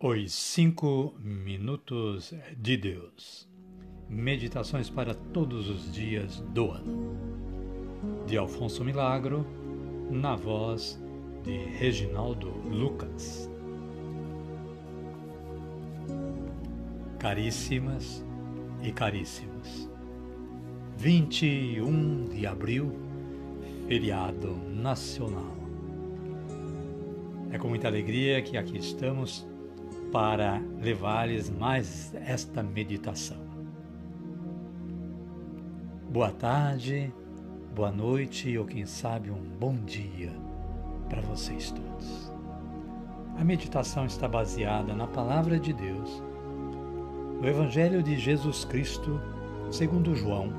Os Cinco Minutos de Deus Meditações para todos os dias do ano. De Alfonso Milagro, na voz de Reginaldo Lucas. Caríssimas e caríssimos, 21 de abril, feriado nacional. É com muita alegria que aqui estamos para levar-lhes mais esta meditação. Boa tarde, boa noite ou quem sabe um bom dia para vocês todos. A meditação está baseada na palavra de Deus, no Evangelho de Jesus Cristo, segundo João,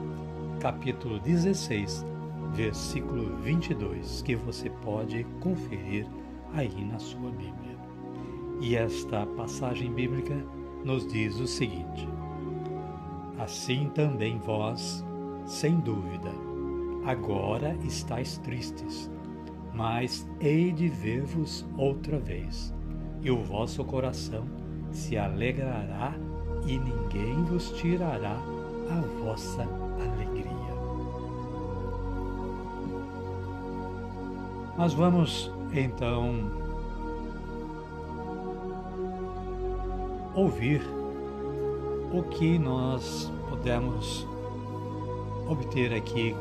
capítulo 16, versículo 22, que você pode conferir aí na sua Bíblia. E esta passagem bíblica nos diz o seguinte: Assim também vós, sem dúvida, agora estáis tristes, mas hei de ver-vos outra vez, e o vosso coração se alegrará e ninguém vos tirará a vossa alegria. Mas vamos então ouvir o que nós podemos obter aqui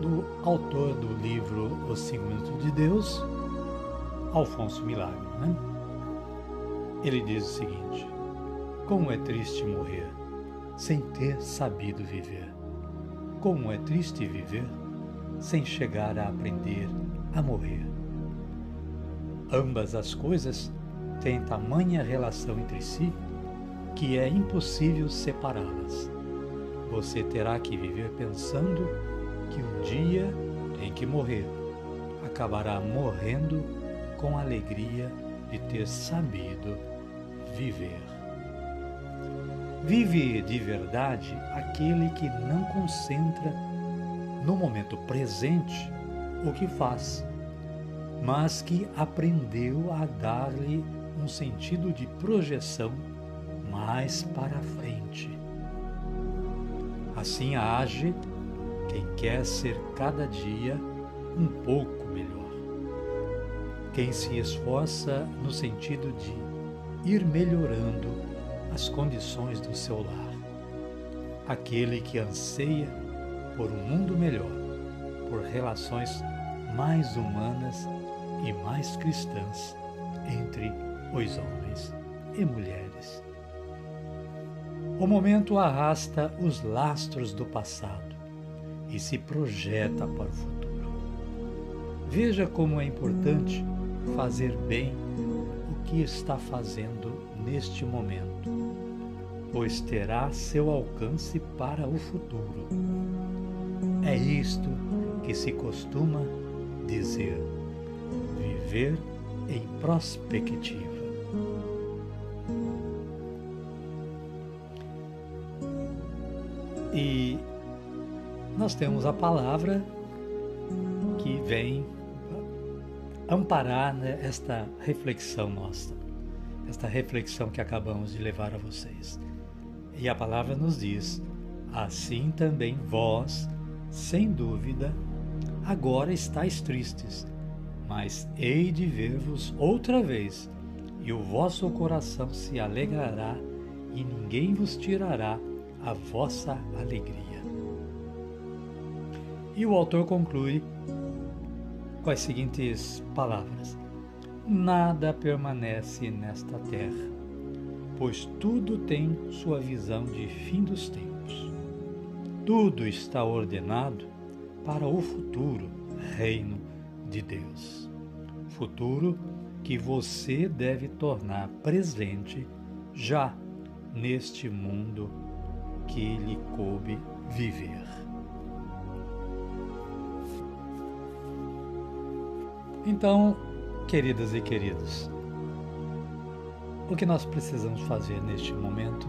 do autor do livro Cinco Minutos de Deus, Alfonso Milagro. Né? Ele diz o seguinte: Como é triste morrer sem ter sabido viver. Como é triste viver sem chegar a aprender a morrer. Ambas as coisas têm tamanha relação entre si que é impossível separá-las. Você terá que viver pensando que um dia tem que morrer. Acabará morrendo com a alegria de ter sabido viver. Vive de verdade aquele que não concentra no momento presente o que faz, mas que aprendeu a dar-lhe um sentido de projeção mais para frente. Assim age quem quer ser cada dia um pouco melhor. Quem se esforça no sentido de ir melhorando as condições do seu lar. Aquele que anseia por um mundo melhor, por relações mais humanas e mais cristãs entre os homens e mulheres. O momento arrasta os lastros do passado e se projeta para o futuro. Veja como é importante fazer bem o que está fazendo neste momento, pois terá seu alcance para o futuro. É isto que se costuma dizer: viver em prospectiva. E nós temos a palavra que vem amparar né, esta reflexão nossa, esta reflexão que acabamos de levar a vocês. E a palavra nos diz: assim também vós, sem dúvida, agora estáis tristes, mas hei de ver-vos outra vez, e o vosso coração se alegrará, e ninguém vos tirará a vossa alegria. E o autor conclui com as seguintes palavras: Nada permanece nesta terra, pois tudo tem sua visão de fim dos tempos. Tudo está ordenado para o futuro reino de Deus. Futuro que você deve tornar presente já neste mundo que lhe coube viver. Então, queridas e queridos, o que nós precisamos fazer neste momento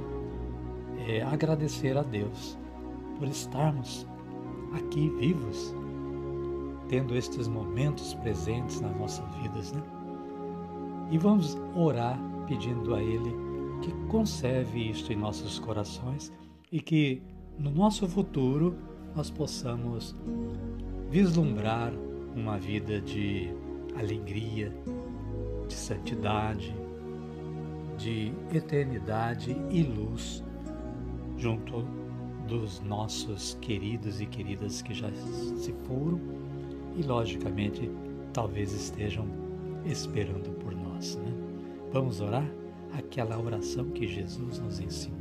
é agradecer a Deus por estarmos aqui vivos, tendo estes momentos presentes nas nossas vidas, né? E vamos orar pedindo a Ele que conserve isto em nossos corações e que no nosso futuro nós possamos vislumbrar uma vida de alegria, de santidade, de eternidade e luz junto dos nossos queridos e queridas que já se foram e, logicamente, talvez estejam esperando por nós. Né? Vamos orar aquela oração que Jesus nos ensinou.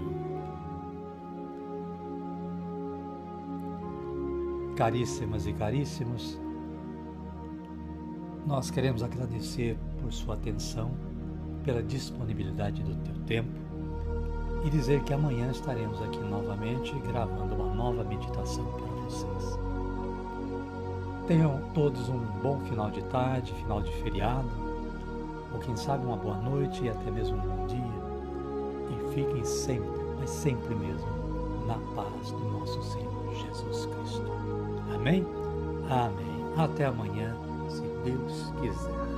Caríssimas e caríssimos, nós queremos agradecer por sua atenção, pela disponibilidade do teu tempo e dizer que amanhã estaremos aqui novamente gravando uma nova meditação para vocês. Tenham todos um bom final de tarde, final de feriado, ou quem sabe uma boa noite e até mesmo um bom dia. E fiquem sempre, mas sempre mesmo, na paz do nosso Senhor Jesus Cristo. Amém? Amém. Até amanhã, se Deus quiser.